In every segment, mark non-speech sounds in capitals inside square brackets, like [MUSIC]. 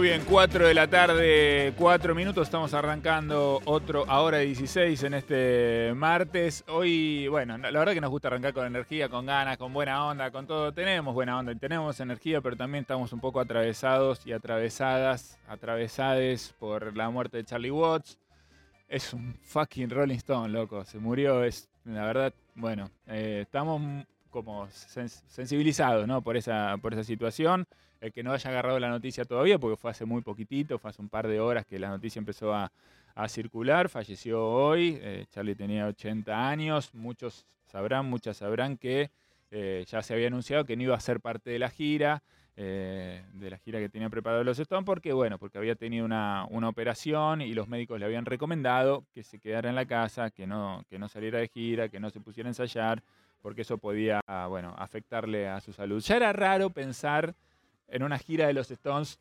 Muy bien, 4 de la tarde, 4 minutos, estamos arrancando otro Ahora 16 en este martes. Hoy, bueno, la verdad que nos gusta arrancar con energía, con ganas, con buena onda, con todo. Tenemos buena onda y tenemos energía, pero también estamos un poco atravesados y atravesadas, atravesades por la muerte de Charlie Watts. Es un fucking Rolling Stone, loco. Se murió, es, la verdad, bueno, eh, estamos como sensibilizados, ¿no? Por esa, por esa situación el que no haya agarrado la noticia todavía, porque fue hace muy poquitito, fue hace un par de horas que la noticia empezó a, circular, falleció hoy, eh, Charlie tenía 80 años, muchos sabrán, muchas sabrán que eh, ya se había anunciado que no iba a ser parte de la gira, eh, de la gira que tenía preparado los Stones, porque bueno, porque había tenido una, operación y los médicos le habían recomendado que se quedara en la casa, que no, que no saliera de gira, que no se pusiera a ensayar, porque eso podía, bueno, afectarle a su salud. Ya era raro pensar en una gira de los Stones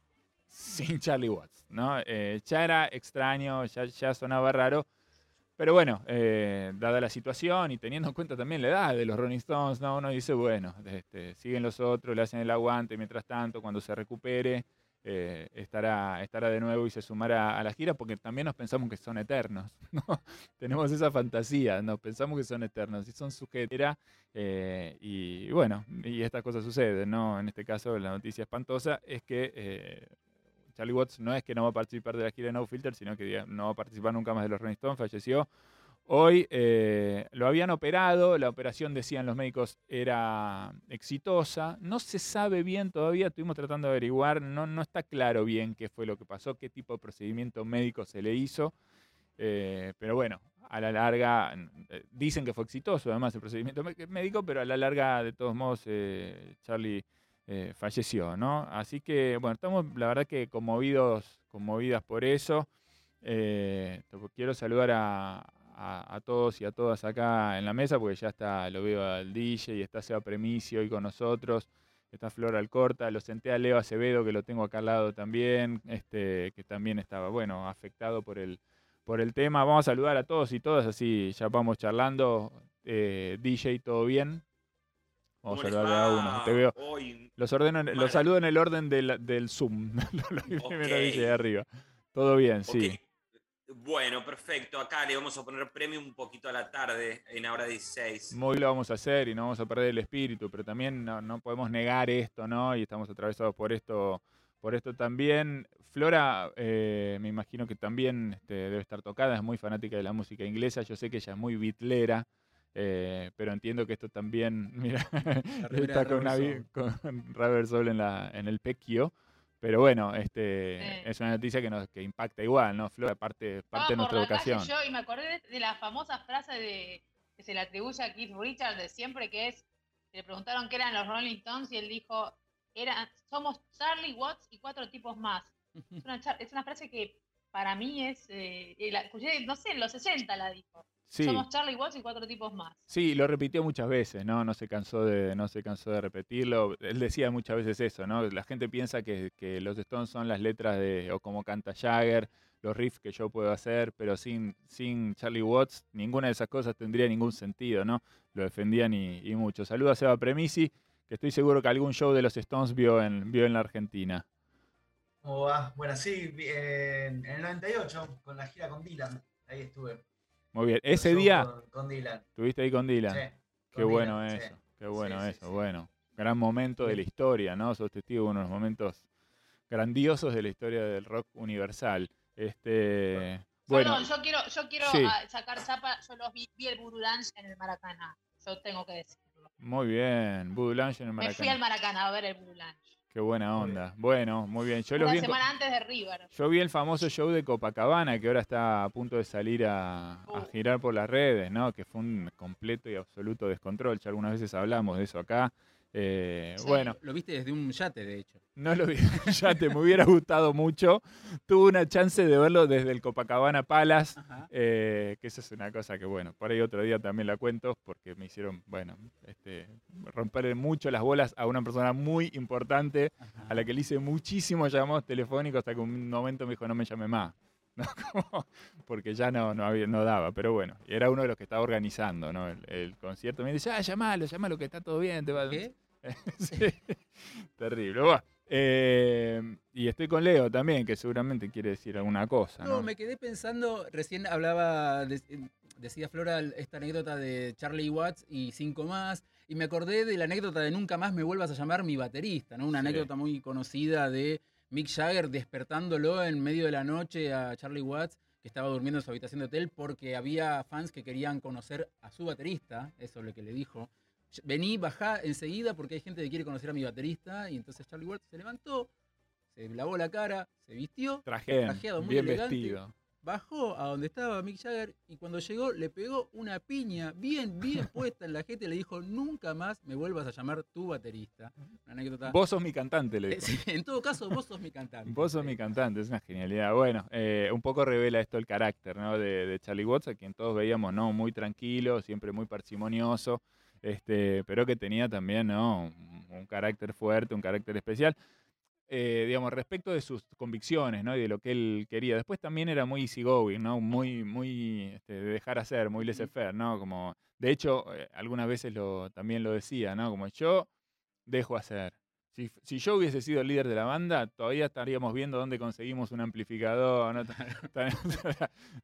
sin Charlie Watts, ¿no? Eh, ya era extraño, ya, sonaba raro, pero bueno, eh, dada la situación y teniendo en cuenta también la edad de los Rolling Stones, ¿no? uno dice, bueno, este, siguen los otros, le hacen el aguante, mientras tanto, cuando se recupere, eh, estará, estará de nuevo y se sumará a la gira, porque también nos pensamos que son eternos, [LAUGHS] ¿no? Tenemos esa fantasía, nos pensamos que son eternos y son sujetos. Eh, y bueno, y estas cosas suceden, ¿no? En este caso, la noticia espantosa es que eh, Charlie Watts no es que no va a participar de la gira de No Filter, sino que no va a participar nunca más de los Rolling Stones, falleció Hoy eh, lo habían operado, la operación, decían los médicos, era exitosa. No se sabe bien todavía, estuvimos tratando de averiguar, no, no está claro bien qué fue lo que pasó, qué tipo de procedimiento médico se le hizo. Eh, pero bueno, a la larga, eh, dicen que fue exitoso además el procedimiento médico, pero a la larga, de todos modos, Charlie falleció, ¿no? Así que, bueno, estamos la verdad que conmovidos, conmovidas por eso. quiero saludar a, a, todos y a todas acá en la mesa, porque ya está, lo veo al DJ y está Seba Premicio hoy con nosotros, está Flora Alcorta, lo senté a Leo Acevedo, que lo tengo acá al lado también, este, que también estaba, bueno, afectado por el, por el tema. Vamos a saludar a todos y todas, así ya vamos charlando. Eh, DJ, ¿todo bien? Vamos a saludar a uno. Te veo. los, ordeno, los saludo en el orden del, del Zoom. [LAUGHS] lo primero dice arriba. Todo bien, sí. Bueno, perfecto. Acá le vamos a poner premio un poquito a la tarde, en hora 16. Muy lo vamos a hacer y no vamos a perder el espíritu, pero también no, podemos negar esto, ¿no? Y estamos atravesados por esto, por esto también. Flora, eh, me imagino que también este, debe estar tocada, es muy fanática de la música inglesa. Yo sé que ella es muy bitlera. Eh, pero entiendo que esto también, [LAUGHS] mira, está con, Robert Soul en, la, en el pequio. Pero bueno, este es una noticia que nos que impacta igual, ¿no? Flor, parte, parte de nuestra educación. Yo, y me acordé de, la famosa frase de, que se le atribuye a Keith Richards de siempre, que es, le preguntaron qué eran los Rolling Stones y él dijo, era, somos Charlie Watts y cuatro tipos más. [LAUGHS] Es una, es una frase que para mí es, eh, la, no sé, en los 60 la dijo. Somos Charlie Watts y cuatro tipos más. Sí, lo repitió muchas veces, ¿no? No se cansó de, no se cansó de repetirlo. Él decía muchas veces eso, ¿no? La gente piensa que, los Stones son las letras de, o como canta Jagger, los riffs que yo puedo hacer, pero sin, sin Charlie Watts, ninguna de esas cosas tendría ningún sentido, ¿no? Lo defendían y, mucho. Saludos a Seba Premisi, que estoy seguro que algún show de los Stones vio en, vio en la Argentina. ¿Cómo va? Bueno, sí, en, en el 98, con la gira con Dylan, ahí estuve. Muy bien. Ese día. Con, Dylan. Estuviste ahí con Dylan. Sí, qué bueno eso. Qué bueno eso. Bueno, gran momento de la historia, ¿no? Sos testigo de uno de los momentos grandiosos de la historia del rock universal. Este. Bueno, yo quiero, yo quiero ah, sacar chapa. Yo los vi, vi el Budulange en el Maracaná. Yo tengo que decirlo. Muy bien, Budulange en el Maracaná. Me fui al Maracaná a ver el Budulange. Qué buena onda. Bueno, muy bien. Yo Una semana antes de River. Yo vi el famoso show de Copacabana que ahora está a punto de salir a, uh. girar por las redes, ¿no? Que fue un completo y absoluto descontrol. Ya algunas veces hablamos de eso acá. Eh, bueno. Lo viste desde un yate, de hecho. No lo vi desde un yate, me hubiera gustado mucho. Tuve una chance de verlo desde el Copacabana Palace, eh, que eso es una cosa que, bueno, por ahí otro día también la cuento, porque me hicieron, bueno, este, romper mucho las bolas a una persona muy importante, a la que le hice muchísimos llamados telefónicos hasta que un momento me dijo, no me llame más. [LAUGHS] porque ya no, no, había, no daba, pero bueno, era uno de los que estaba organizando ¿no? el, concierto. Me dice, ah, llamalo, llamalo, que está todo bien. Te va... ¿Qué? [LAUGHS] Terrible. Eh, y estoy con Leo también, que seguramente quiere decir alguna cosa. No, ¿no? me quedé pensando, recién hablaba, de- decía Flora esta anécdota de Charlie Watts y cinco más, y me acordé de la anécdota de Nunca más me vuelvas a llamar mi baterista, ¿no? Una Sí. anécdota muy conocida de Mick Jagger despertándolo en medio de la noche a Charlie Watts, que estaba durmiendo en su habitación de hotel porque había fans que querían conocer a su baterista, eso es lo que le dijo. Vení, bajá enseguida porque hay gente que quiere conocer a mi baterista, y entonces Charlie Watts se levantó, se lavó la cara, se vistió, Traje, trajeado, muy bien elegante. vestido. Bajó a donde estaba Mick Jagger y cuando llegó le pegó una piña bien, bien [LAUGHS] puesta en la gente y le dijo, nunca más me vuelvas a llamar tu baterista. Una anécdota. Vos sos mi cantante, le dijo. [LAUGHS] sí, en todo caso, vos sos mi cantante. Vos sos mi cantante, es una genialidad. Bueno, eh, un poco revela esto el carácter ¿no? de, de Charlie Watts, a quien todos veíamos no muy tranquilo, siempre muy parsimonioso, este, pero que tenía también ¿no? un, un carácter fuerte, un carácter especial. Eh, digamos, respecto de sus convicciones ¿no? y de lo que él quería. Después también era muy easygoing, ¿no? muy, muy este, de dejar hacer, muy laissez-faire, ¿no? Como, de hecho, eh, algunas veces lo, también lo decía, ¿no? Como yo dejo hacer. Si, si yo hubiese sido el líder de la banda, todavía estaríamos viendo dónde conseguimos un amplificador, ¿no?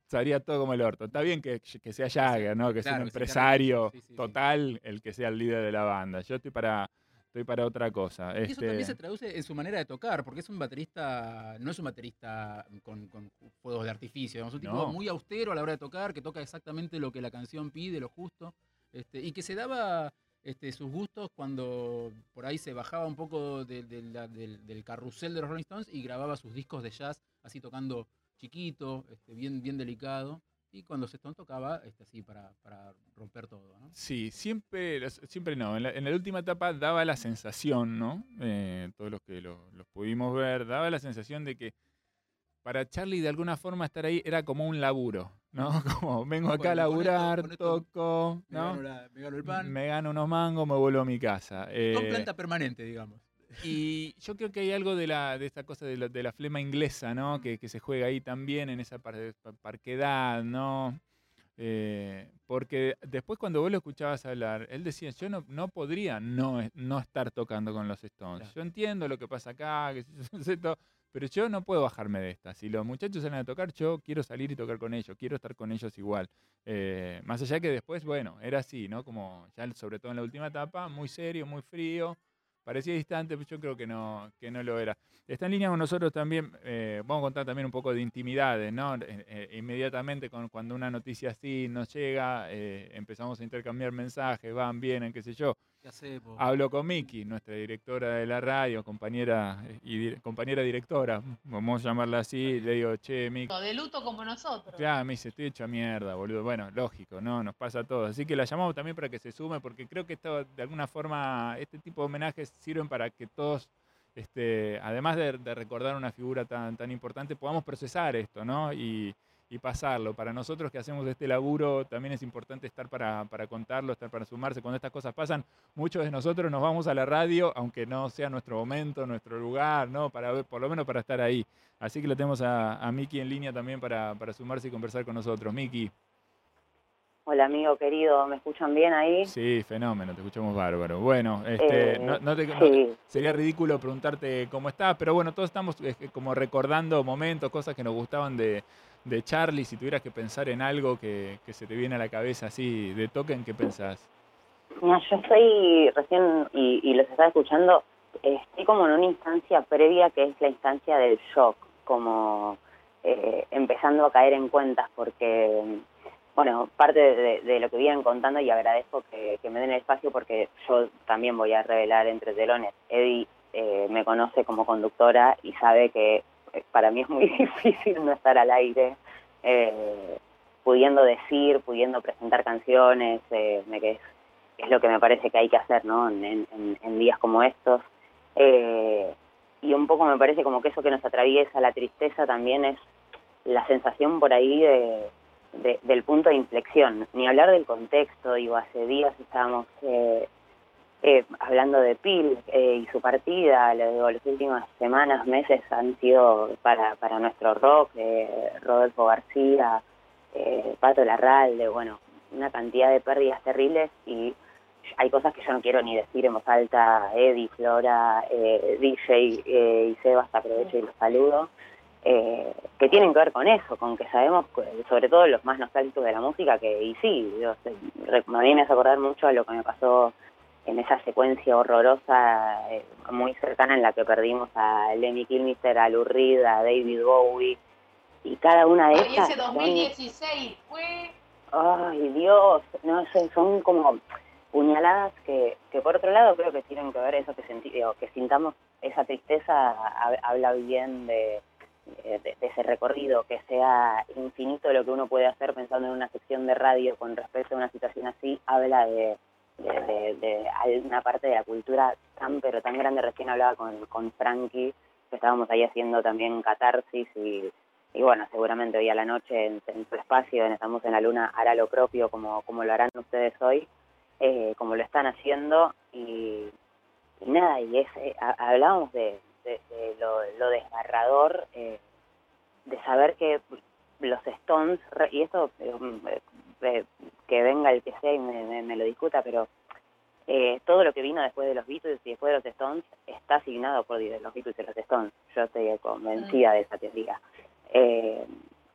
Estaría [LAUGHS] todo como el orto. Está bien que, que sea Jagger, ¿no? Que sea un empresario Sí, sí, sí. total el que sea el líder de la banda. Yo estoy para, estoy para otra cosa. Y eso Este, también se traduce en su manera de tocar, porque es un baterista, no es un baterista con, con fuegos de artificio, digamos, un tipo No. muy austero a la hora de tocar, que toca exactamente lo que la canción pide, lo justo, este, y que se daba este, sus gustos cuando por ahí se bajaba un poco de- de la- del, del carrusel de los Rolling Stones y grababa sus discos de jazz así tocando chiquito, este, bien, bien delicado, y cuando se Stones tocaba este, así para, para romper todo, ¿no? Sí, siempre, siempre no. En la, en la última etapa daba la sensación, ¿no? Eh, todos los que lo- los pudimos ver, daba la sensación de que para Charlie de alguna forma estar ahí era como un laburo, ¿no? [LAUGHS] Como vengo acá a Bueno, con esto- laburar, con esto toco, Me, ¿no? gano la- me gano el pan. Me gano unos mangos, me vuelvo a mi casa. Con Eh, planta permanente, digamos. Y yo creo que hay algo de, la, de esta cosa de la, de la flema inglesa, ¿no? Que, que se juega ahí también en esa par- pa- parquedad, ¿no? Eh, porque después cuando vos lo escuchabas hablar, él decía, yo no, no podría no, no estar tocando con los Stones. Claro. Yo entiendo lo que pasa acá, que [LAUGHS] pero yo no puedo bajarme de esta. Si los muchachos salen a tocar, yo quiero salir y tocar con ellos, quiero estar con ellos igual. Eh, más allá que después, bueno, era así, ¿no? Como ya sobre todo en la última etapa, muy serio, muy frío, parecía distante, pero yo creo que no, que no lo era. Está en línea con nosotros también, eh, vamos a contar también un poco de intimidades, ¿no? Eh, eh, inmediatamente cuando una noticia así nos llega, eh, empezamos a intercambiar mensajes, van, vienen, qué sé yo. Hablo con Miki, nuestra directora de la radio, compañera eh, y di- compañera directora, vamos a llamarla así, le digo, che, Miki. De luto como nosotros. Claro, me dice, estoy hecho mierda, boludo. Bueno, lógico, ¿no? Nos pasa a todos. Así que la llamamos también para que se sume, porque creo que esto, de alguna forma, este tipo de homenajes sirven para que todos, este, además de, de recordar una figura tan, tan importante, podamos procesar esto, ¿no? Y, y pasarlo. Para nosotros que hacemos este laburo, también es importante estar para, para contarlo, estar para sumarse. Cuando estas cosas pasan, muchos de nosotros nos vamos a la radio, aunque no sea nuestro momento, nuestro lugar, ¿no? Para ver, por lo menos para estar ahí. Así que lo tenemos a, a Miki en línea también para, para sumarse y conversar con nosotros. Miki, Hola amigo querido, ¿me escuchan bien ahí? sí, fenómeno, te escuchamos bárbaro. Bueno, este, Eh, no, no te- no- sería ridículo preguntarte cómo estás, pero bueno, todos estamos eh, como recordando momentos, cosas que nos gustaban de, de Charlie. Si tuvieras que pensar en algo que, que se te viene a la cabeza así de toque, ¿en qué pensás? Yo estoy recién, y, y los estaba escuchando, estoy como en una instancia previa que es la instancia del shock, como eh, empezando a caer en cuentas, porque, bueno, parte de, lo que vienen contando y agradezco que, que me den el espacio porque yo también voy a revelar entre telones. Eddie eh, me conoce como conductora y sabe que para mí es muy [LAUGHS] difícil no estar al aire. eh, pudiendo decir, pudiendo presentar canciones, eh, que es, es lo que me parece que hay que hacer, ¿no? En, en- en días como estos. Eh, y un poco me parece como que eso que nos atraviesa, la tristeza también es la sensación por ahí de, de- del punto de inflexión. Ni hablar del contexto, digo, hace días estábamos eh, eh, hablando de Pil eh, y su partida, lo las últimas semanas, meses han sido para, para nuestro rock, eh, Rodolfo García, eh, Pato Larralde, bueno, una cantidad de pérdidas terribles y hay cosas que yo no quiero ni decir en voz alta, Eddie, Flora, eh, DJ eh, y Sebas, aprovecho y los saludo, que tienen que ver con eso, con que sabemos, sobre todo los más nostálgicos de la música, que, y sí, yo, me viene a acordar mucho a lo que me pasó en esa secuencia horrorosa, eh, muy cercana en la que perdimos a Lemmy Kilmister, a Lou Reed, a David Bowie, y cada una de esas... ese 2016 fue... Ay, Dios, no sé, son como puñaladas que, que por otro lado creo que tienen que ver eso que que sintamos esa tristeza ha- habla bien de, de, de ese recorrido, que sea infinito lo que uno puede hacer pensando en una sección de radio con respecto a una situación así, habla de, de, de- una parte de la cultura tan pero tan grande. Recién hablaba con, con Frankie, que estábamos ahí haciendo también catarsis y, y bueno, seguramente hoy a la noche en, en tu espacio, en Estamos en la Luna, hará lo propio como, como lo harán ustedes hoy, eh, como lo están haciendo y, y nada, y es, eh, ha- hablábamos de, lo, lo desgarrador eh, de saber que los Stones, y esto eh, que venga el que sea y me, me- me lo discuta, pero eh, todo lo que vino después de los Beatles y después de los Stones está asignado por los Beatles y los Stones. Yo estoy convencida de esa teoría. Eh,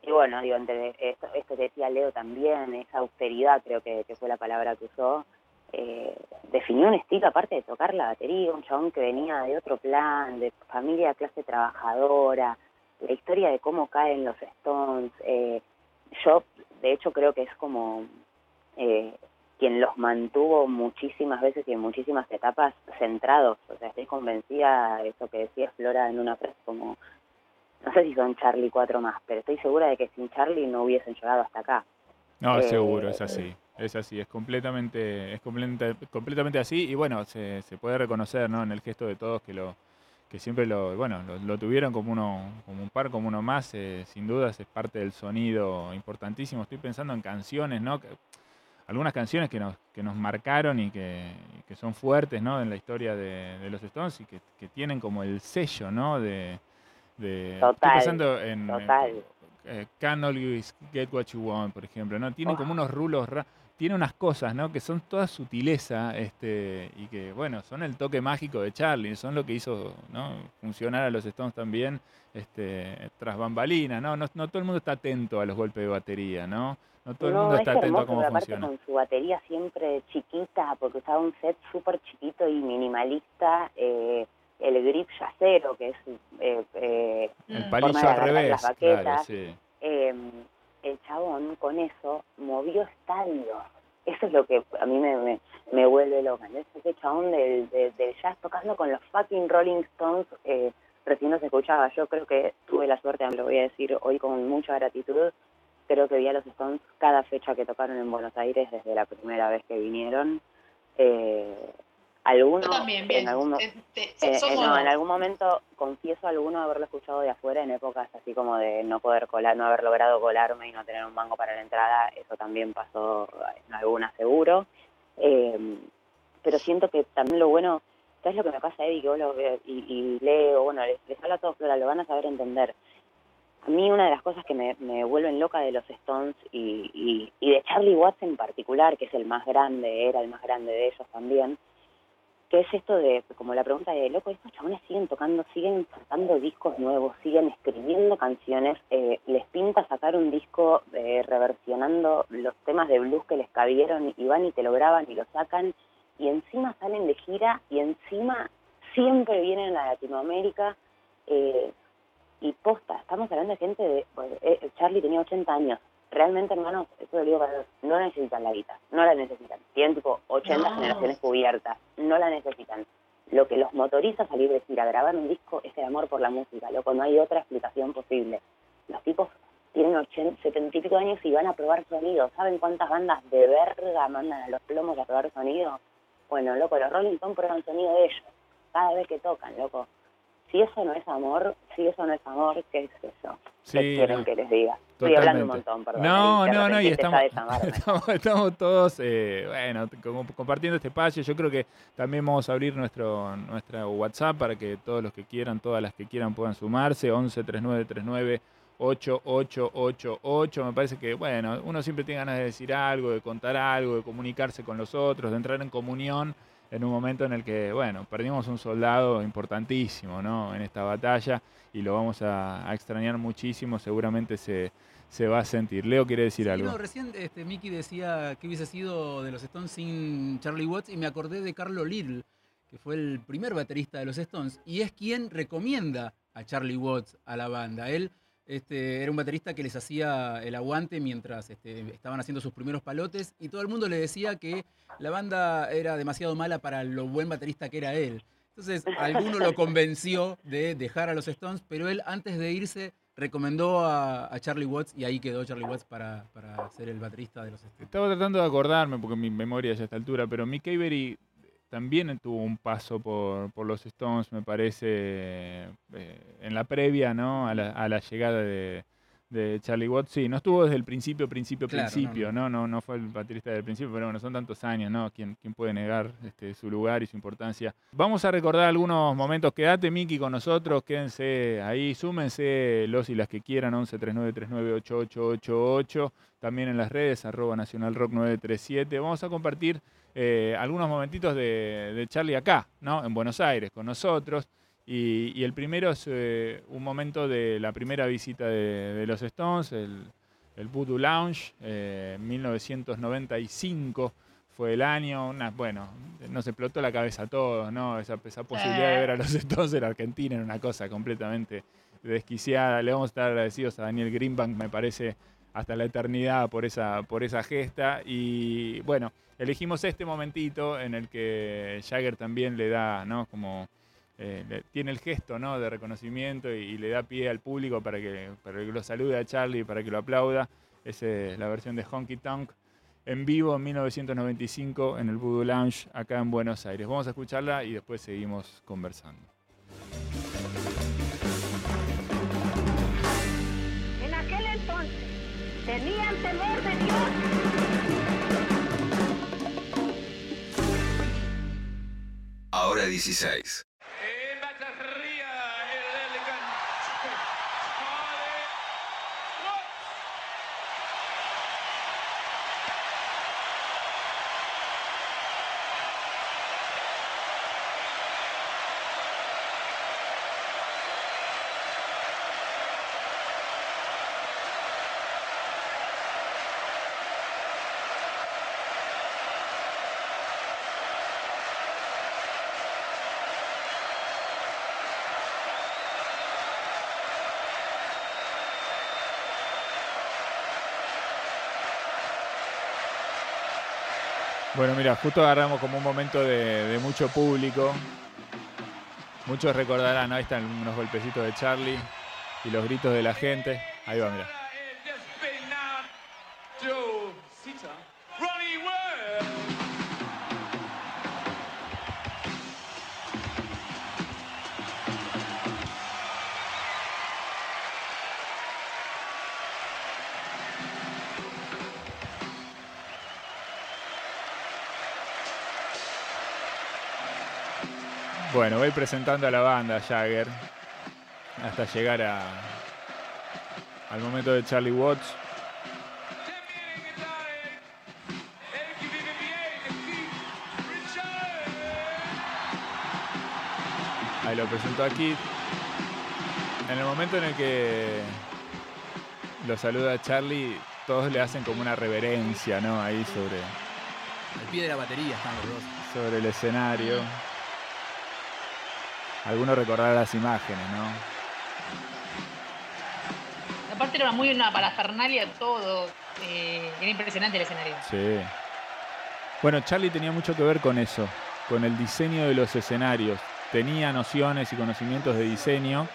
y bueno, digo, entre esto, esto que decía Leo también, esa austeridad creo que, que fue la palabra que usó, eh, definió un estilo aparte de tocar la batería, un chabón que venía de otro plan, de familia clase trabajadora, la historia de cómo caen los Stones. eh, yo, de hecho, creo que es como eh, quien los mantuvo muchísimas veces y en muchísimas etapas centrados. O sea, estoy convencida de eso que decía Flora en una frase como, no sé si son Charlie cuatro más, pero estoy segura de que sin Charlie no hubiesen llegado hasta acá. No, Eh, seguro, es así. Es así, es completamente, es completamente, completamente así. Y bueno, se, se puede reconocer, ¿no? En el gesto de todos que lo, que siempre lo, bueno, lo, lo tuvieron como uno, como un par, como uno más, eh, sin dudas es parte del sonido importantísimo. Estoy pensando en canciones, ¿no? Que- algunas canciones que nos, que nos marcaron y que, que son fuertes, ¿no? En la historia de, de los Stones y que, que tienen como el sello, ¿no? De, de estoy Total, pensando en, en- total. eh, Can't Always Get What You Want, por ejemplo, ¿no? Tienen Oh. como unos rulos, ra- tiene unas cosas, ¿no? Que son toda sutileza, este, y que, bueno, son el toque mágico de Charlie, son lo que hizo, ¿no? Funcionar a los Stones también, este, tras bambalinas, ¿no? ¿no? No todo el mundo está atento a los golpes de batería, ¿no? No todo el mundo es está atento a cómo funciona. con su batería siempre chiquita, porque usaba un set súper chiquito y minimalista, eh, el grip yacero, que es eh, eh, El palillo al revés, claro, sí. El chabón con eso movió estadios. Eso es lo que a mí me, me, me vuelve loca. ¿no? Ese chabón del, del, del jazz tocando con los fucking Rolling Stones, eh, recién no se escuchaba. Yo creo que tuve la suerte, lo voy a decir hoy con mucha gratitud, creo que vi a los Stones cada fecha que tocaron en Buenos Aires desde la primera vez que vinieron. Eh, algunos, Yo también, bien. en algún, mo- Te- te- eh, eh, no, en algún momento confieso alguno haberlo escuchado de afuera en épocas así como de no poder colar, no haber logrado colarme y no tener un mango para la entrada, eso también pasó en alguna seguro. Eh, pero siento que también lo bueno, ¿sabes lo que me pasa, Eddie? Que vos lo y, y leo, bueno, les, les habla a todos, Flora, lo van a saber entender. A mí una de las cosas que me, me vuelven loca de los Stones y, y, y de Charlie Watts en particular, que es el más grande, era el más grande de ellos también, que es esto de, como la pregunta de, loco, estos chabones siguen tocando, siguen sacando discos nuevos, siguen escribiendo canciones, eh, les pinta sacar un disco eh, reversionando los temas de blues que les cabieron y van y te lo graban y lo sacan y encima salen de gira y encima siempre vienen a Latinoamérica eh, y posta, estamos hablando de gente de, pues, eh, Charlie tenía 80 años, realmente hermanos, eso lo digo para los- no necesitan la guita, no la necesitan, tienen tipo 80 No. generaciones cubiertas, no la necesitan. Lo que los motoriza a salir de gira, a grabar un disco, es el amor por la música, loco, no hay otra explicación posible. Los tipos tienen 80, 70 y pico años y van a probar sonido. ¿Saben cuántas bandas de verga mandan a los plomos a probar sonido? Bueno, loco, los Rolling Stones prueban sonido de ellos, cada vez que tocan, loco. Si eso no es amor, si eso no es amor, ¿qué es eso? Sí, ¿Qué quieren no, que les diga? Estoy hablando un montón, perdón. No, no, no, y estamos, [LAUGHS] estamos, estamos todos, eh, bueno, como compartiendo este espacio. Yo creo que también vamos a abrir nuestro nuestra WhatsApp para que todos los que quieran, todas las que quieran puedan sumarse. 11 39 39 8888. Me parece que, bueno, uno siempre tiene ganas de decir algo, de contar algo, de comunicarse con los otros, de entrar en comunión en un momento en el que, bueno, perdimos un soldado importantísimo, ¿no? En esta batalla y lo vamos a, a extrañar muchísimo, seguramente se, se va a sentir. Leo quiere decir Sí, algo. no, recién este, Mickey decía que hubiese sido de los Stones sin Charlie Watts y me acordé de Carlo Little, que fue el primer baterista de los Stones y es quien recomienda a Charlie Watts a la banda. Él este, era un baterista que les hacía el aguante mientras este, estaban haciendo sus primeros palotes y todo el mundo le decía que la banda era demasiado mala para lo buen baterista que era él. Entonces, alguno lo convenció de dejar a los Stones, pero él antes de irse recomendó a, Charlie Watts y ahí quedó Charlie Watts para, para ser el baterista de los Stones. Estaba tratando de acordarme, porque mi memoria ya a esta altura, pero Mick Avery también tuvo un paso por, por los Stones, me parece, eh, en la previa ¿no? a, la, a la llegada de, de Charlie Watts. Sí, no estuvo desde el principio, principio, Claro, principio, no, no, no, no fue el baterista del principio, pero bueno, son tantos años, ¿no? ¿Quién, quién puede negar este, su lugar y su importancia? Vamos a recordar algunos momentos. Quédate, Miki, con nosotros, quédense ahí, súmense los y las que quieran, 11 39 39 8888, también en las redes, arroba Nacional Rock 937. Vamos a compartir eh, algunos momentitos de, de Charlie acá, ¿no? En Buenos Aires, con nosotros. Y, y el primero es eh, un momento de la primera visita de, de los Stones, el, el Voodoo Lounge, eh, 1995 fue el año. Una, bueno, nos explotó la cabeza a todos, ¿no? Esa, esa posibilidad de ver a los Stones en Argentina era una cosa completamente desquiciada. Le vamos a estar agradecidos a Daniel Greenbank, me parece, hasta la eternidad por esa, por esa gesta. Y bueno, elegimos este momentito en el que Jagger también le da, ¿no? Como eh, tiene el gesto, ¿no? De reconocimiento y, y le da pie al público para que, para que lo salude a Charlie, para que lo aplauda. Esa es la versión de Honky Tonk en vivo en 1995 en el Voodoo Lounge acá en Buenos Aires. Vamos a escucharla y después seguimos conversando. Ahora 16. Bueno, mira, justo agarramos como un momento de, mucho público. Muchos recordarán, ahí están unos golpecitos de Charlie y los gritos de la gente. Ahí va, mira. Bueno, voy presentando a la banda Jagger hasta llegar a, al momento de Charlie Watts. Ahí lo presentó aquí. En el momento en el que lo saluda Charlie, todos le hacen como una reverencia, ¿no? Ahí sobre, Al pie de la batería están los dos. sobre el escenario. Algunos recordarán las imágenes, ¿no? Aparte era muy una parafernalia todo. eh, era impresionante el escenario. Sí. Bueno, Charlie tenía mucho que ver con eso, con el diseño de los escenarios. Tenía nociones y conocimientos de diseño.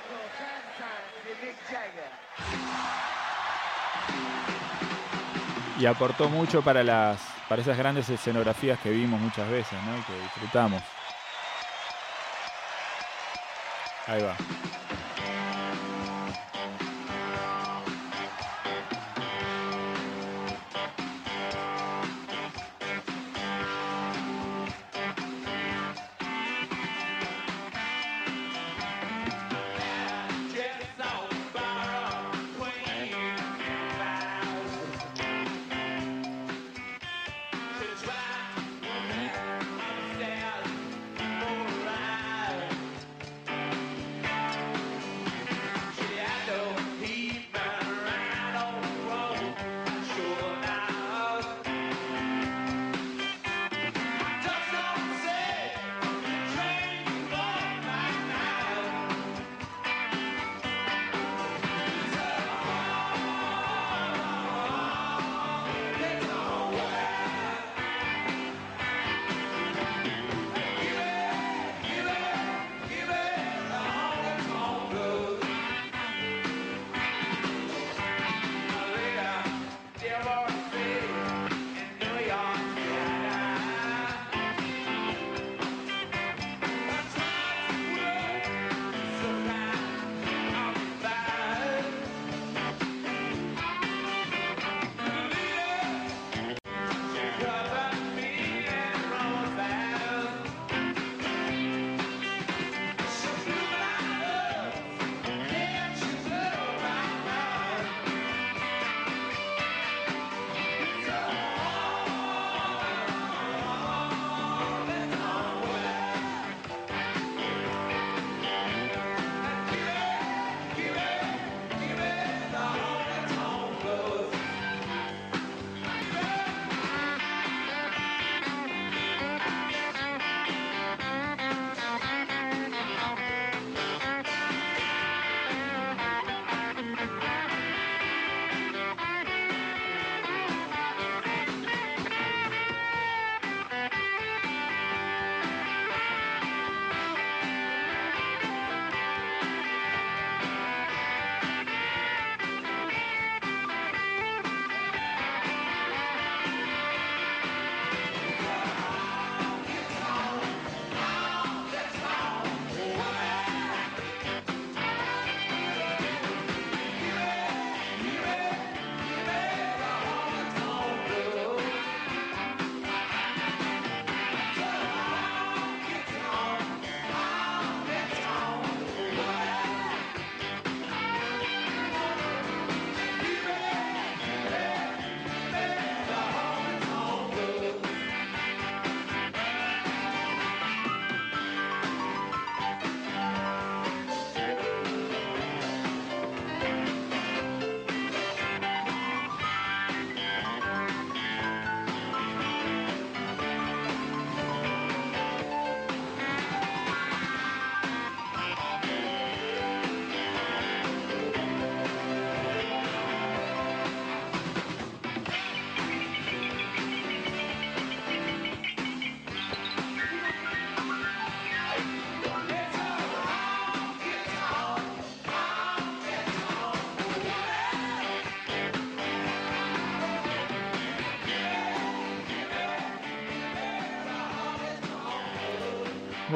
Y aportó mucho para las para esas grandes escenografías que vimos muchas veces, ¿no? Y que disfrutamos. Ahí va.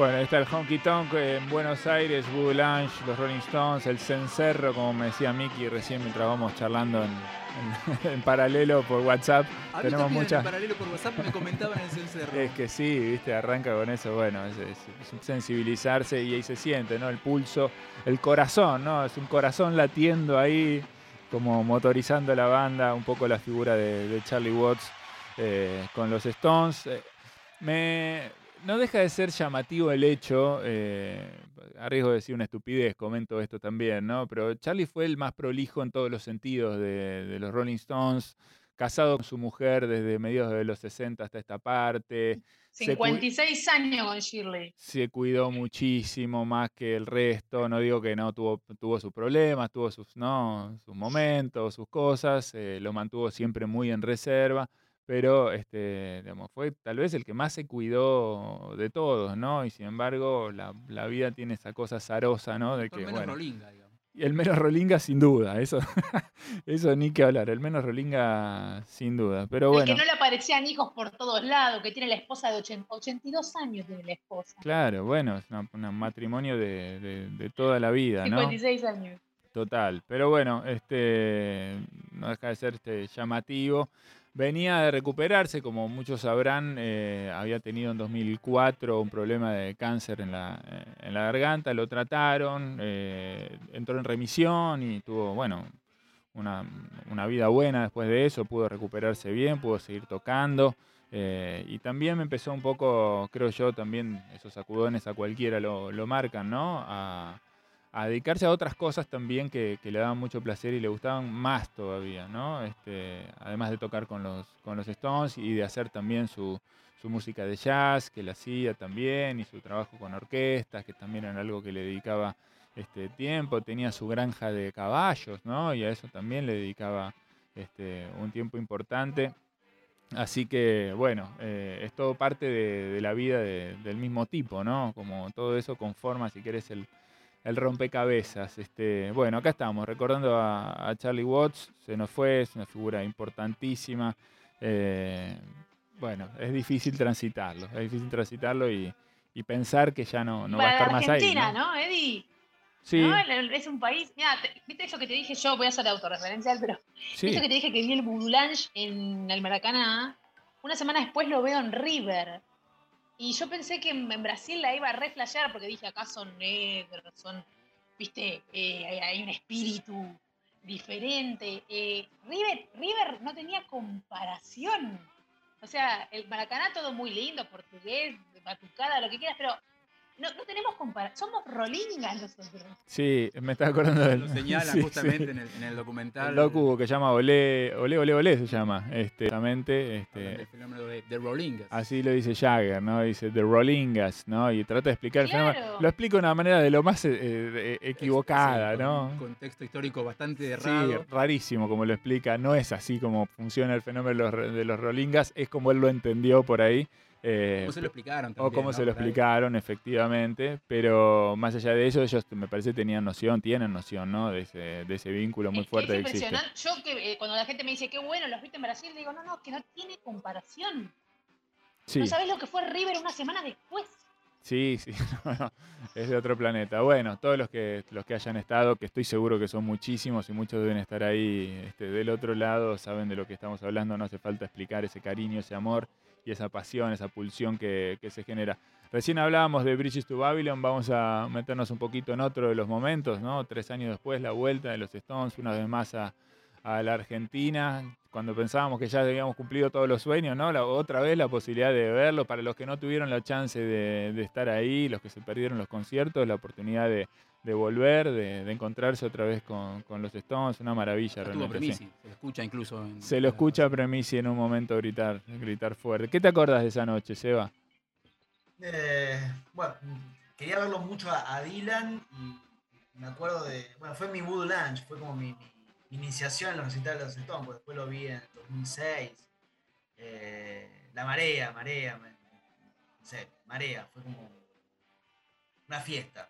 Bueno, ahí está el Honky Tonk en Buenos Aires, Blue Lunch, los Rolling Stones, el Cencerro, como me decía Miki recién mientras vamos charlando en, en- [LAUGHS] en paralelo por WhatsApp. A Tenemos muchas. en paralelo por WhatsApp me comentaban en el cencerro. Es que sí, viste, arranca con eso, bueno, es, es- es sensibilizarse y ahí se siente, ¿no? El pulso, el corazón, ¿no? Es un corazón latiendo ahí, como motorizando la banda, un poco la figura de, de Charlie Watts eh, con los Stones. Eh, me, no deja de ser llamativo el hecho, eh, a riesgo de decir una estupidez, comento esto también, ¿no? Pero Charlie fue el más prolijo en todos los sentidos de, de los Rolling Stones, casado con su mujer desde mediados de los 60 hasta esta parte, se cu- 56 años con Shirley. se cuidó muchísimo más que el resto. No digo que no tuvo, tuvo sus problemas, tuvo sus, no, sus momentos, sus cosas, eh, lo mantuvo siempre muy en reserva, pero este, digamos, fue tal vez el que más se cuidó de todos, ¿no? Y sin embargo, la, la vida tiene esa cosa zarosa, ¿no? De Con que, menos bueno, rolinga, digamos. y el menos rolinga sin duda, eso, [LAUGHS] eso ni que hablar, el menos rolinga sin duda. Pero El bueno. que no le aparecían hijos por todos lados, que tiene la esposa de 80 82 años, tiene la esposa. Claro, bueno, es un matrimonio de, de- de toda la vida, ¿no? 56 años. Total. Pero bueno, este no deja de ser este, llamativo. Venía de recuperarse, como muchos sabrán, eh, había tenido en 2004 un problema de cáncer en la, eh, en la garganta, lo trataron, eh, entró en remisión y tuvo, bueno, una, una vida buena después de eso, pudo recuperarse bien, pudo seguir tocando. y también me empezó un poco, creo yo, también esos sacudones a cualquiera lo, lo marcan, ¿no? A dedicarse a otras cosas también que, le daban mucho placer y le gustaban más todavía, ¿no? Este, además de tocar con los, con los Stones y de hacer también su, su música de jazz, que la hacía también, y su trabajo con orquestas, que también era algo que le dedicaba este tiempo, tenía su granja de caballos, ¿no? Y a eso también le dedicaba este, un tiempo importante. Así que, bueno, eh, es todo parte de, la vida de- del mismo tipo, ¿no? Como todo eso conforma, si querés, el, el rompecabezas. Este, bueno, acá estamos, recordando a, a Charlie Watts, se nos fue, es una figura importantísima. eh, bueno, es difícil transitarlo, es difícil transitarlo y, y pensar que ya no, no va a estar más ahí. Argentina, ¿no? ¿no, Eddie? Sí, Es un país. Mira, viste eso que te dije yo, voy a ser autorreferencial, pero sí. eso que te dije que vi el Budulange en el Maracaná, una semana después lo veo en River. Y yo pensé que en, Brasil la iba a reflashear porque dije, acá son negros, son, viste, eh, hay, hay un espíritu diferente. Eh, River, River no tenía comparación. O sea, el Maracaná todo muy lindo, portugués, batucada, lo que quieras, pero no, no tenemos comparación. Somos rolingas nosotros. Sí, me estaba acordando del. Lo señalan [LAUGHS] sí, justamente sí. En, el, en el documental. El docu que se llama Olé, Olé, Olé, Olé se llama. Este, justamente, este, del fenómeno de, de Rolingas. así lo dice Jagger, ¿no? Dice The Rollingas, ¿no? Y trata de explicar el fenómeno. Claro. Lo explica de una manera de lo más eh, eh, equivocada, Sí, con ¿no? Un contexto histórico bastante Sí, errado. rarísimo como lo explica. No es así como funciona el fenómeno de los, de los Rollingas, es como él lo entendió por ahí. Eh, ¿Cómo se lo explicaron o también? cómo ¿no? se lo explicaron, efectivamente. Pero más allá de eso, ellos me parece tenían noción, tienen noción, ¿no? De ese, de ese vínculo muy Es que fuerte es existe. Yo que eh, cuando la gente me dice qué bueno, los viste en Brasil, digo, no, no, que no tiene comparación. Sí, No sabés lo que fue River una semana después. sí, sí. [LAUGHS] no, no, es de otro planeta. Bueno, todos los que, los que hayan estado, que estoy seguro que son muchísimos y muchos deben estar ahí este, del otro lado, saben de lo que estamos hablando. No hace falta explicar ese cariño, ese amor y esa pasión, esa pulsión que, se genera. Recién hablábamos de Bridges to Babylon, vamos a meternos un poquito en otro de los momentos, ¿no? Tres años después, la vuelta de los Stones, una vez más a, a la Argentina, cuando pensábamos que ya habíamos cumplido todos los sueños, ¿no? La- otra vez la posibilidad de verlo, para los que no tuvieron la chance de, de estar ahí, los que se perdieron los conciertos, la oportunidad de, de volver, de, de encontrarse otra vez con, con los Stones, una maravilla realmente. sí. Se lo escucha incluso. En, Se lo escucha a Premisi en un momento gritar, gritar fuerte. ¿Qué te acordás de esa noche, Seba? Eh, bueno, quería verlo mucho a, a Dylan y me acuerdo de. Bueno, fue mi Voodoo Lunch, fue como mi, iniciación en los recitales de los Stones, porque después lo vi en el 2006. Eh, la marea, marea, me- no sé, marea, fue como una fiesta.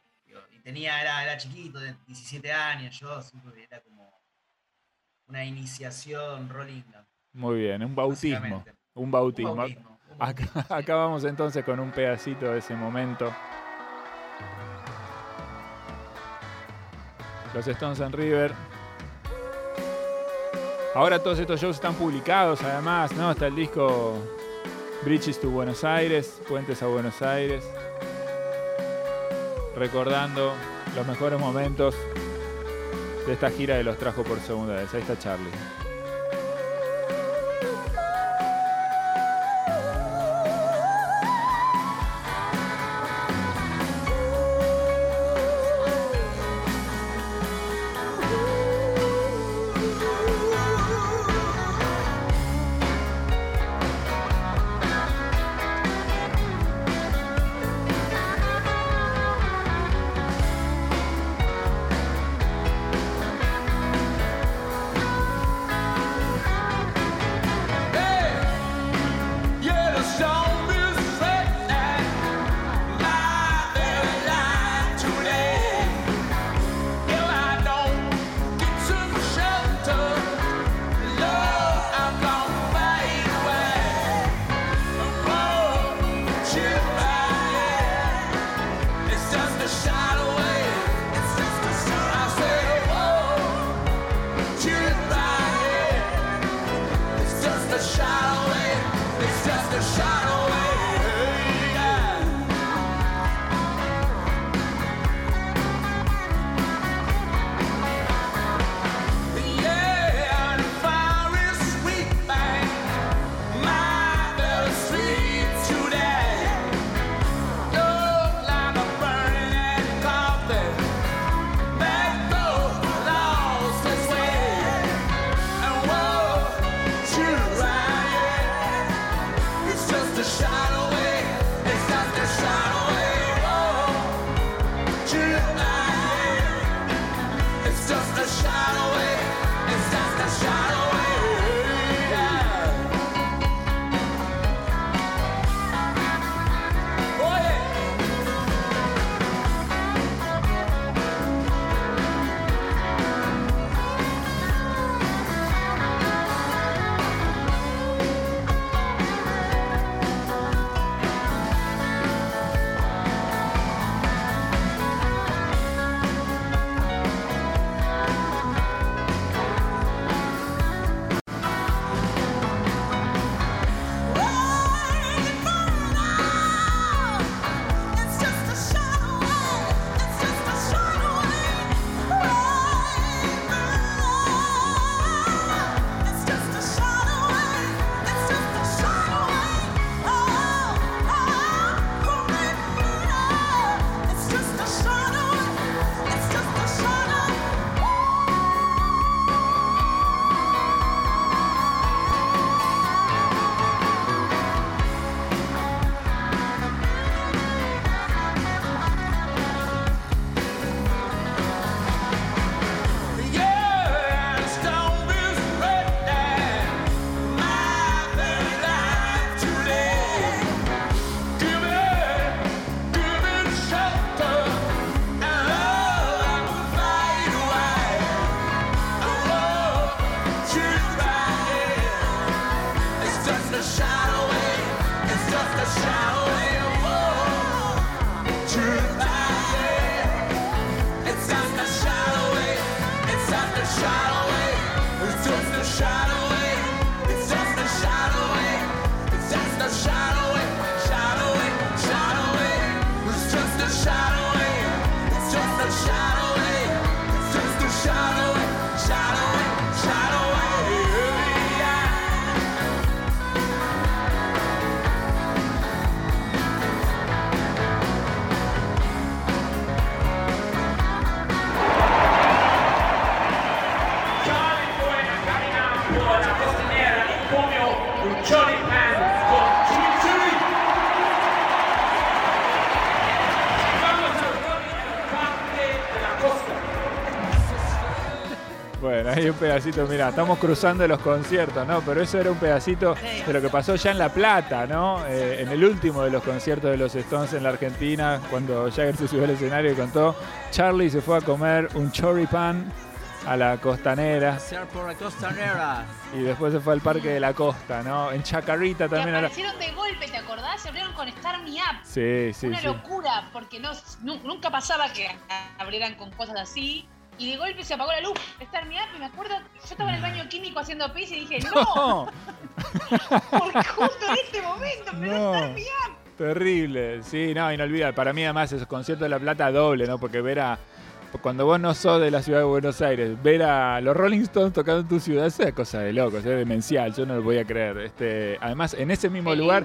Tenía, era, era chiquito, de 17 años, yo siempre era como una iniciación rollinga. Muy bien, un bautismo. Un bautismo. un Acá, bautismo, acá vamos entonces con un pedacito de ese momento Los Stones en River. Ahora todos estos shows están publicados, además, ¿no? Está el disco Bridges to Buenos Aires, Puentes a Buenos Aires. Recordando los mejores momentos de esta gira de los trajo por segunda vez. Ahí está Charlie. Bueno, hay un pedacito, mira, estamos cruzando los conciertos, ¿no? Pero eso era un pedacito de lo que pasó ya en La Plata, ¿no? Eh, en el último de los conciertos de los Stones en la Argentina, cuando Jagger se subió al escenario y contó, Charlie se fue a comer un choripan a la costanera por la costanera. y después se fue al Parque de la Costa, ¿no? En Chacarita también. ahora- aparecieron de golpe, ¿te acordás? Se abrieron con Star Me Up. Sí, sí, Una sí. locura, porque no, nu- nunca pasaba que abrieran con cosas así. Y de golpe se apagó la luz. Star Me Up, y me acuerdo, yo estaba en el baño químico haciendo pis y dije, [LAUGHS] no, No, porque justo en este momento, pero No. Star Me Up. terrible. Sí, no, inolvidable. Para mí además esos conciertos de La Plata doble, ¿no? Porque ver a... Cuando vos no sos de la ciudad de Buenos Aires, ver a los Rolling Stones tocando en tu ciudad, es cosa de locos, es demencial, yo no lo podía creer. Este, además, en ese mismo lugar.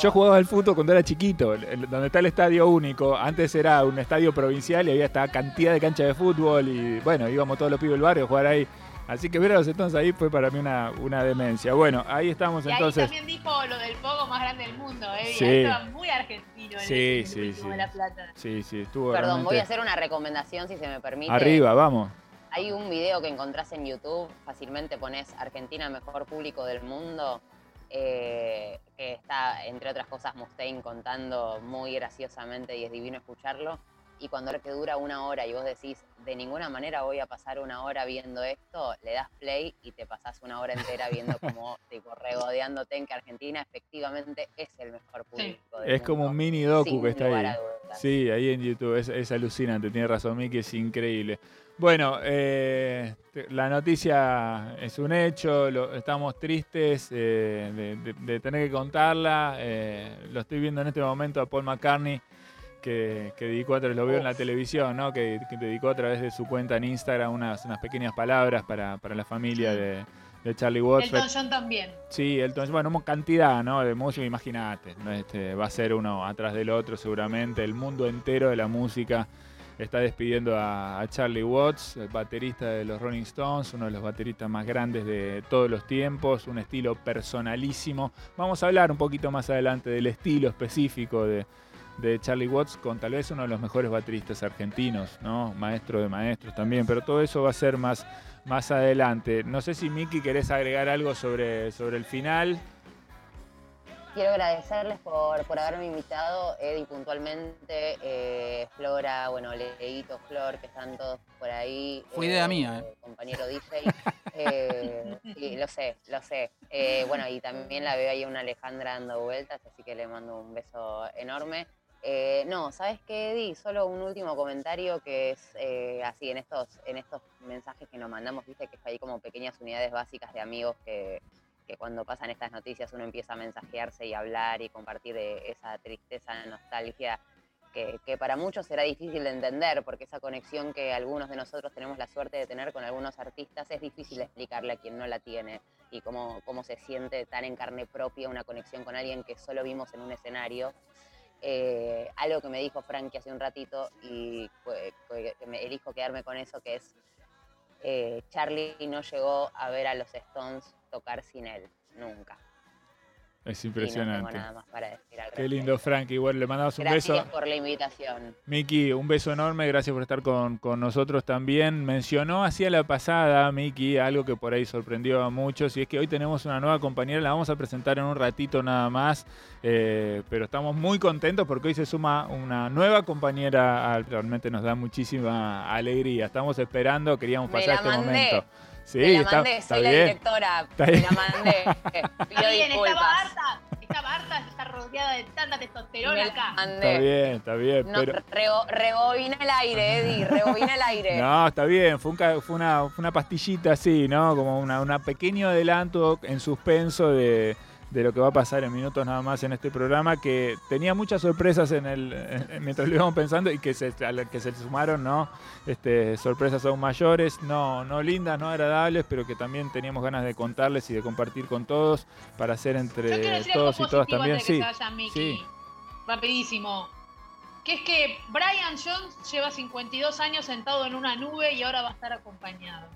Yo jugaba al fútbol cuando era chiquito, donde está el estadio único. Antes era un estadio provincial y había esta cantidad de canchas de fútbol y bueno, íbamos todos los pibes del barrio a jugar ahí. Así que ver a los Stones ahí fue para mí una, una demencia. Bueno, ahí estamos Y ahí entonces. también dijo lo del pogo más grande del mundo, ¿eh? Sí. estaba muy argentino en Sí, el, sí, sí. de La Plata. Sí, sí, estuvo Perdón, voy a hacer una recomendación si se me permite. Arriba, vamos. Hay un video que encontrás en YouTube, fácilmente pones Argentina mejor público del mundo, eh, que está, entre otras cosas, Mustaine contando muy graciosamente y es divino escucharlo. Y cuando que dura una hora y vos decís, de ninguna manera voy a pasar una hora viendo esto, le das play y te pasás una hora entera viendo [LAUGHS] como, tipo, regodeándote en que Argentina efectivamente es el mejor público del Es como un mini docu sin que está ahí. Sí, ahí en YouTube, es, es alucinante, tiene razón Miki, es increíble. Bueno, eh, la noticia es un hecho, lo- estamos tristes eh, de, de- de tener que contarla. eh, lo estoy viendo en este momento a Paul McCartney, que, que dedicó a través, lo veo en la televisión, ¿no? que, que dedicó a través de su cuenta en Instagram unas, unas pequeñas palabras para, para la familia de, de Charlie Watts. Elton John también. Sí, Elton, bueno, una cantidad ¿no? de música, imagínate, ¿no? este, va a ser uno atrás del otro seguramente, el mundo entero de la música está despidiendo a, a Charlie Watts, el baterista de los Rolling Stones, uno de los bateristas más grandes de todos los tiempos, un estilo personalísimo. Vamos a hablar un poquito más adelante del estilo específico de, de Charlie Watts con tal vez uno de los mejores bateristas argentinos, ¿no? Maestro de maestros también, pero todo eso va a ser más, más adelante. No sé si Miki querés agregar algo sobre, sobre el final. Quiero agradecerles por, por haberme invitado, Eddie puntualmente, eh, Flora, bueno, Leito, Flor, que están todos por ahí. Fue idea mía, ¿eh? Compañero DJ. [LAUGHS] Eh, sí, lo sé, lo sé. Eh, bueno, y también la veo ahí a una Alejandra dando vueltas, así que le mando un beso enorme. Eh, no, ¿sabes qué, Eddie? Solo un último comentario que es eh, así, en estos, en estos mensajes que nos mandamos, viste que hay como pequeñas unidades básicas de amigos que, que cuando pasan estas noticias uno empieza a mensajearse y hablar y compartir de esa tristeza, nostalgia, que, que para muchos será difícil de entender, porque esa conexión que algunos de nosotros tenemos la suerte de tener con algunos artistas es difícil explicarle a quien no la tiene y cómo, cómo se siente tan en carne propia una conexión con alguien que solo vimos en un escenario. Eh, algo que me dijo Frankie hace un ratito y que me elijo quedarme con eso, que es eh, Charlie no llegó a ver a los Stones tocar sin él, nunca. Es no impresionante. tengo nada más para decir al Qué lindo, Frankie. Bueno, le mandamos un Gracias beso. por la invitación. Miki, un beso enorme, gracias por estar con, con nosotros también. Mencionó hacia la pasada, Miki, algo que por ahí sorprendió a muchos, y es que hoy tenemos una nueva compañera, la vamos a presentar en un ratito nada más, eh, pero estamos muy contentos porque hoy se suma una nueva compañera, al- realmente nos da muchísima alegría. Estamos esperando, queríamos pasar este momento. Sí, Me la está, mandé, está soy la bien. directora. Está Me bien. la mandé. [LAUGHS] Está Pido bien, estaba disculpas. harta, estaba harta, está rodeada de tanta testosterona Me la acá. Está mandé. bien, está bien, No, pero... rego- rebobina el aire, Eddie, [LAUGHS] rebobina el aire. No, está bien, fue, un fue una, fue una pastillita así, ¿no? Como una, una pequeño adelanto en suspenso de, de lo que va a pasar en minutos nada más en este programa, que tenía muchas sorpresas en el, en- mientras lo íbamos pensando y que se, a que se sumaron, ¿no? Este, sorpresas aún mayores, no, no lindas, no agradables, pero que también teníamos ganas de contarles y de compartir con todos para hacer entre todos y todas también. Sí, sí. Rapidísimo. Que es que Brian Jones lleva 52 años sentado en una nube y ahora va a estar acompañado.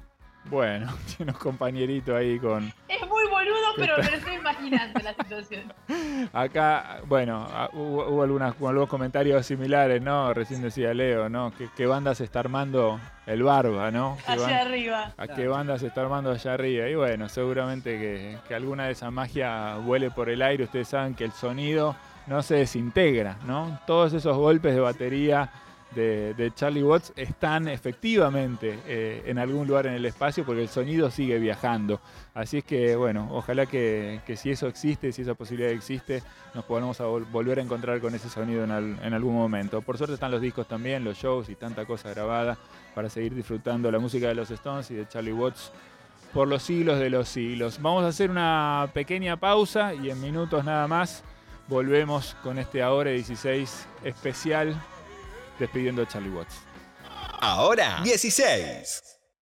bueno, [LAUGHS] tiene unos compañeritos ahí con... Es muy boludo, pero me lo estoy imaginando la situación. Acá, bueno, ah, hubo, hubo algunas, algunos comentarios similares, ¿no? Recién decía Leo, ¿no? ¿Qué, qué banda se está armando el Barba, ¿no? ¿Qué ban- Allá arriba. ¿A qué banda se está armando allá arriba? Y bueno, seguramente que, que alguna de esa magia vuele por el aire. Ustedes saben que el sonido no se desintegra, ¿no? Todos esos golpes de batería de, Charlie Watts están efectivamente eh, en algún lugar en el espacio porque el sonido sigue viajando. Así es que, bueno, ojalá que, que si eso existe, si esa posibilidad existe, nos podamos volver a encontrar con ese sonido en algún momento. Por suerte están los discos también, los shows y tanta cosa grabada para seguir disfrutando la música de los Stones y de Charlie Watts por los siglos de los siglos. Vamos a hacer una pequeña pausa y en minutos nada más volvemos con este Ahora 16 especial despidiendo a Charlie Watts. Ahora 16.